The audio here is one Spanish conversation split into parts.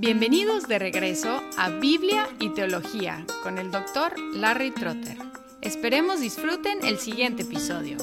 Bienvenidos de regreso a Biblia y Teología con el doctor Larry Trotter. Esperemos disfruten el siguiente episodio.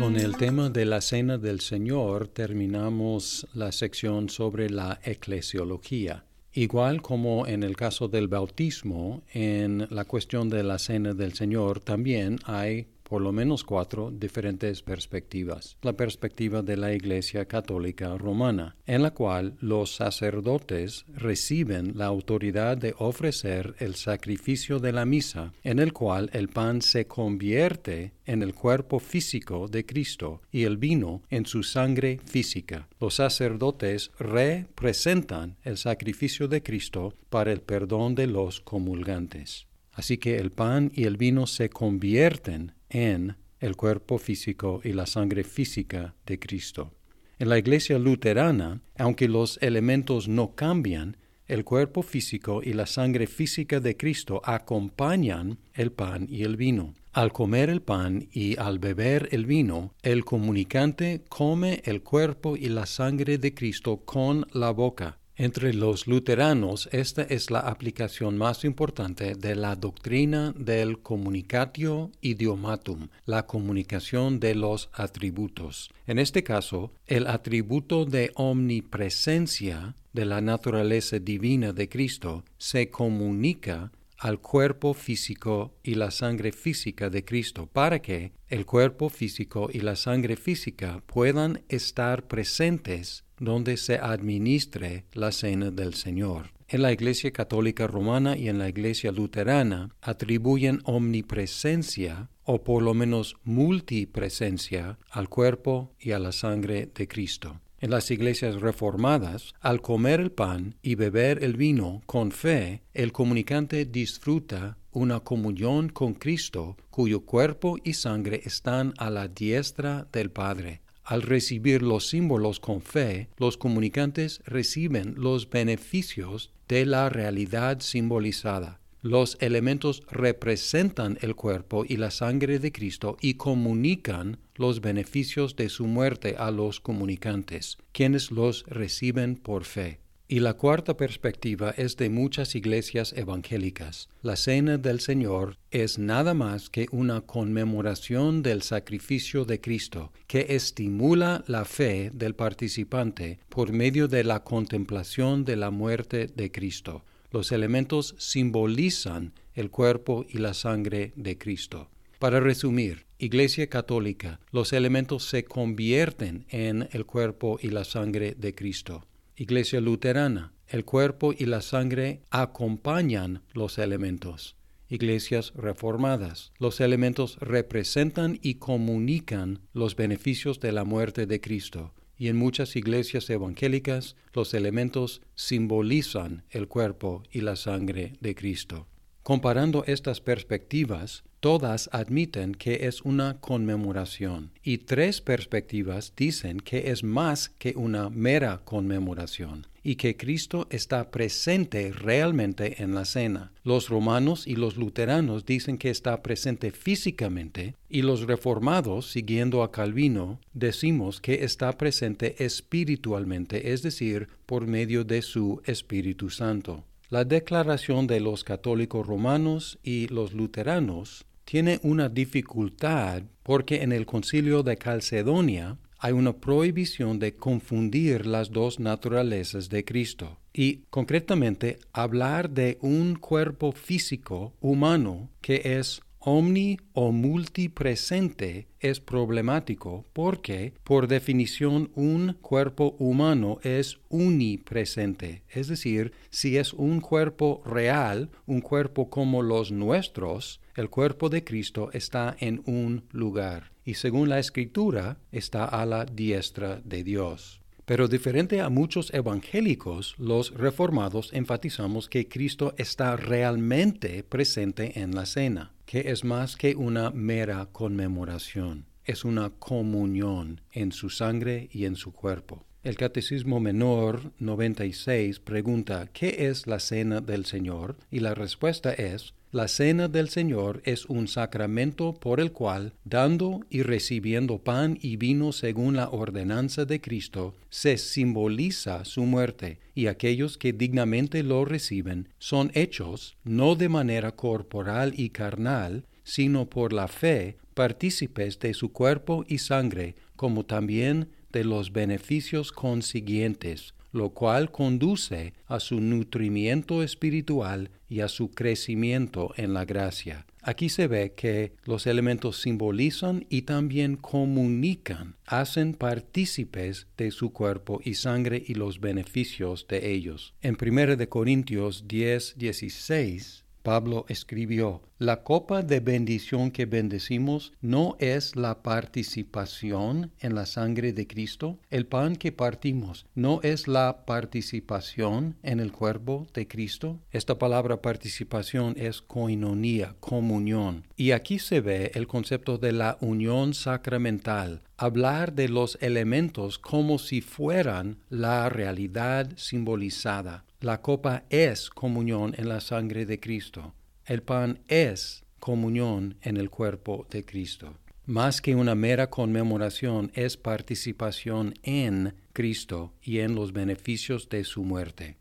Con el tema de la Cena del Señor terminamos la sección sobre la eclesiología. Igual como en el caso del bautismo, en la cuestión de la Cena del Señor también hay por lo menos cuatro diferentes perspectivas. La perspectiva de la Iglesia Católica Romana, en la cual los sacerdotes reciben la autoridad de ofrecer el sacrificio de la misa, en el cual el pan se convierte en el cuerpo físico de Cristo y el vino en su sangre física. Los sacerdotes representan el sacrificio de Cristo para el perdón de los comulgantes. Así que el pan y el vino se convierten en el cuerpo físico y la sangre física de Cristo. En la iglesia luterana, aunque los elementos no cambian, el cuerpo físico y la sangre física de Cristo acompañan el pan y el vino. Al comer el pan y al beber el vino, el comunicante come el cuerpo y la sangre de Cristo con la boca entre los luteranos, esta es la aplicación más importante de la doctrina del communicatio idiomatum, la comunicación de los atributos. En este caso, el atributo de omnipresencia de la naturaleza divina de Cristo se comunica al cuerpo físico y la sangre física de Cristo para que el cuerpo físico y la sangre física puedan estar presentes donde se administre la cena del Señor. En la Iglesia Católica Romana y en la Iglesia Luterana atribuyen omnipresencia o por lo menos multipresencia al cuerpo y a la sangre de Cristo. En las iglesias reformadas, al comer el pan y beber el vino con fe, el comunicante disfruta una comunión con Cristo cuyo cuerpo y sangre están a la diestra del Padre. Al recibir los símbolos con fe, los comunicantes reciben los beneficios de la realidad simbolizada. Los elementos representan el cuerpo y la sangre de Cristo y comunican los beneficios de su muerte a los comunicantes, quienes los reciben por fe. Y la cuarta perspectiva es de muchas iglesias evangélicas. La cena del Señor es nada más que una conmemoración del sacrificio de Cristo, que estimula la fe del participante por medio de la contemplación de la muerte de Cristo. Los elementos simbolizan el cuerpo y la sangre de Cristo. Para resumir, Iglesia Católica, los elementos se convierten en el cuerpo y la sangre de Cristo. Iglesia Luterana, el cuerpo y la sangre acompañan los elementos. Iglesias reformadas, los elementos representan y comunican los beneficios de la muerte de Cristo. Y en muchas iglesias evangélicas, los elementos simbolizan el cuerpo y la sangre de Cristo. Comparando estas perspectivas, todas admiten que es una conmemoración y tres perspectivas dicen que es más que una mera conmemoración y que Cristo está presente realmente en la cena. Los romanos y los luteranos dicen que está presente físicamente y los reformados, siguiendo a Calvino, decimos que está presente espiritualmente, es decir, por medio de su Espíritu Santo. La declaración de los católicos romanos y los luteranos tiene una dificultad porque en el concilio de Calcedonia hay una prohibición de confundir las dos naturalezas de Cristo y concretamente hablar de un cuerpo físico humano que es omni o multipresente es problemático porque, por definición, un cuerpo humano es unipresente. Es decir, si es un cuerpo real, un cuerpo como los nuestros, el cuerpo de Cristo está en un lugar y según la escritura está a la diestra de Dios. Pero diferente a muchos evangélicos, los reformados enfatizamos que Cristo está realmente presente en la cena, que es más que una mera conmemoración, es una comunión en su sangre y en su cuerpo. El Catecismo Menor 96 pregunta ¿qué es la cena del Señor? Y la respuesta es la cena del Señor es un sacramento por el cual, dando y recibiendo pan y vino según la ordenanza de Cristo, se simboliza su muerte, y aquellos que dignamente lo reciben son hechos, no de manera corporal y carnal, sino por la fe, partícipes de su cuerpo y sangre, como también de los beneficios consiguientes, lo cual conduce a su nutrimiento espiritual y a su crecimiento en la gracia. Aquí se ve que los elementos simbolizan y también comunican, hacen partícipes de su cuerpo y sangre y los beneficios de ellos. En 1 Corintios 10, 16 Pablo escribió, La copa de bendición que bendecimos no es la participación en la sangre de Cristo. El pan que partimos no es la participación en el cuerpo de Cristo. Esta palabra participación es koinonía, comunión. Y aquí se ve el concepto de la unión sacramental, hablar de los elementos como si fueran la realidad simbolizada. La copa es comunión en la sangre de Cristo. El pan es comunión en el cuerpo de Cristo. Más que una mera conmemoración, es participación en Cristo y en los beneficios de su muerte.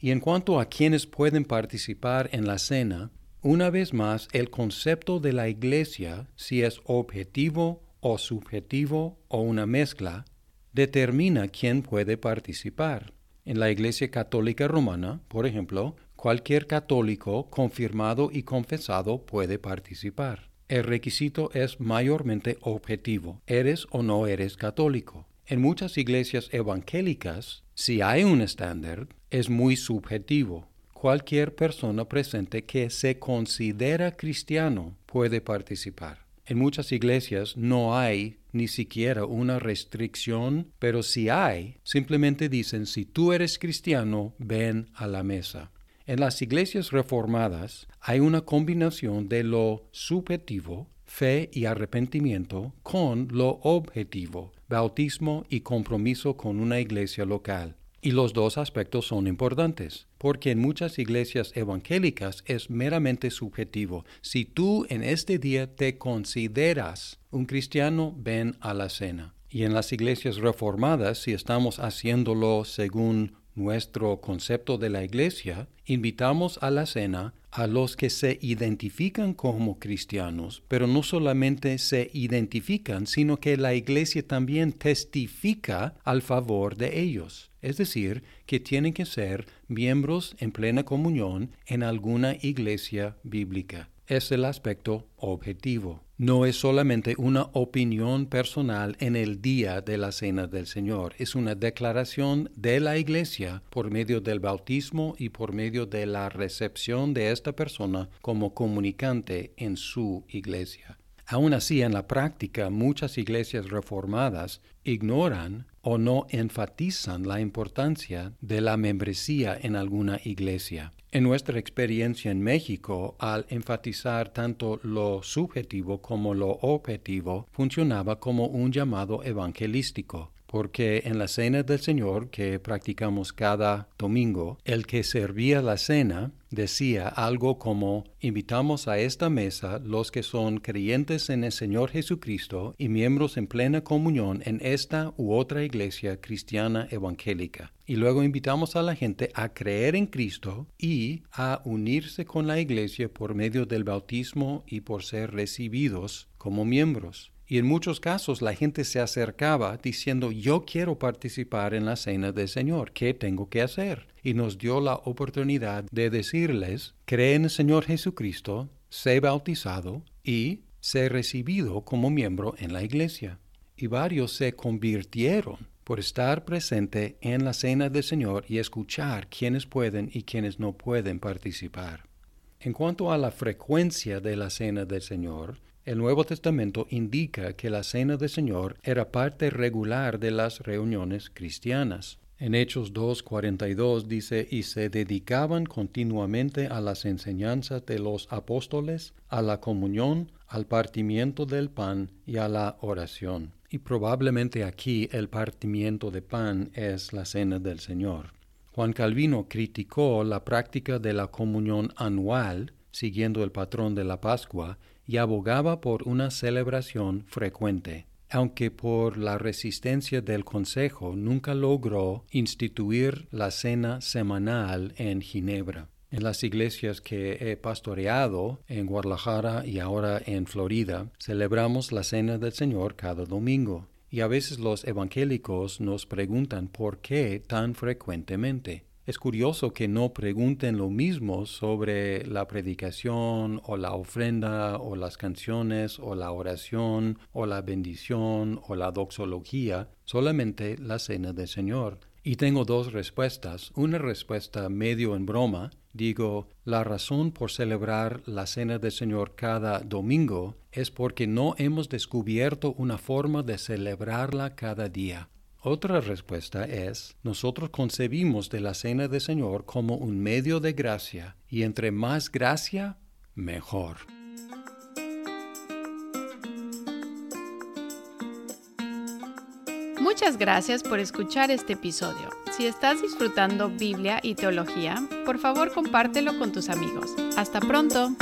Y en cuanto a quienes pueden participar en la cena, una vez más el concepto de la iglesia, si es objetivo o subjetivo o una mezcla, determina quién puede participar. En la Iglesia Católica Romana, por ejemplo, cualquier católico confirmado y confesado puede participar. El requisito es mayormente objetivo. ¿Eres o no eres católico? En muchas iglesias evangélicas, si hay un estándar, es muy subjetivo. Cualquier persona presente que se considera cristiano puede participar. En muchas iglesias no hay ni siquiera una restricción, pero si hay, simplemente dicen, si tú eres cristiano, ven a la mesa. En las iglesias reformadas hay una combinación de lo subjetivo, fe y arrepentimiento, con lo objetivo, bautismo y compromiso con una iglesia local. Y los dos aspectos son importantes, porque en muchas iglesias evangélicas es meramente subjetivo. Si tú en este día te consideras un cristiano, ven a la cena. Y en las iglesias reformadas, si estamos haciéndolo según nuestro concepto de la iglesia, invitamos a la cena a los que se identifican como cristianos, pero no solamente se identifican, sino que la iglesia también testifica al favor de ellos. Es decir, que tienen que ser miembros en plena comunión en alguna iglesia bíblica. Es el aspecto objetivo no es solamente una opinión personal en el día de la Cena del Señor, es una declaración de la Iglesia por medio del bautismo y por medio de la recepción de esta persona como comunicante en su Iglesia. Aún así, en la práctica, muchas iglesias reformadas ignoran o no enfatizan la importancia de la membresía en alguna iglesia. En nuestra experiencia en México, al enfatizar tanto lo subjetivo como lo objetivo, funcionaba como un llamado evangelístico porque en la cena del Señor que practicamos cada domingo, el que servía la cena decía algo como, invitamos a esta mesa los que son creyentes en el Señor Jesucristo y miembros en plena comunión en esta u otra iglesia cristiana evangélica. Y luego invitamos a la gente a creer en Cristo y a unirse con la iglesia por medio del bautismo y por ser recibidos como miembros. Y en muchos casos la gente se acercaba diciendo, yo quiero participar en la cena del Señor, ¿qué tengo que hacer? Y nos dio la oportunidad de decirles, cree en el Señor Jesucristo, sé bautizado y sé recibido como miembro en la iglesia. Y varios se convirtieron por estar presente en la cena del Señor y escuchar quiénes pueden y quiénes no pueden participar. En cuanto a la frecuencia de la cena del Señor, el Nuevo Testamento indica que la Cena del Señor era parte regular de las reuniones cristianas. En Hechos 2.42 dice, y se dedicaban continuamente a las enseñanzas de los apóstoles, a la comunión, al partimiento del pan y a la oración. y probablemente aquí el partimiento de pan es la cena del Señor. Juan Calvino criticó la práctica de la comunión anual, siguiendo el patrón de la Pascua, y abogaba por una celebración frecuente aunque por la resistencia del Consejo nunca logró instituir la cena semanal en Ginebra. En las iglesias que he pastoreado en Guadalajara y ahora en Florida, celebramos la cena del Señor cada domingo. Y a veces los evangélicos nos preguntan por qué tan frecuentemente. Es curioso que no pregunten lo mismo sobre la predicación o la ofrenda o las canciones o la oración o la bendición o la doxología, solamente la cena del Señor. Y tengo dos respuestas. Una respuesta medio en broma. Digo, la razón por celebrar la cena del Señor cada domingo es porque no hemos descubierto una forma de celebrarla cada día. Otra respuesta es, nosotros concebimos de la cena del Señor como un medio de gracia, y entre más gracia, mejor. Muchas gracias por escuchar este episodio. Si estás disfrutando Biblia y teología, por favor compártelo con tus amigos. Hasta pronto.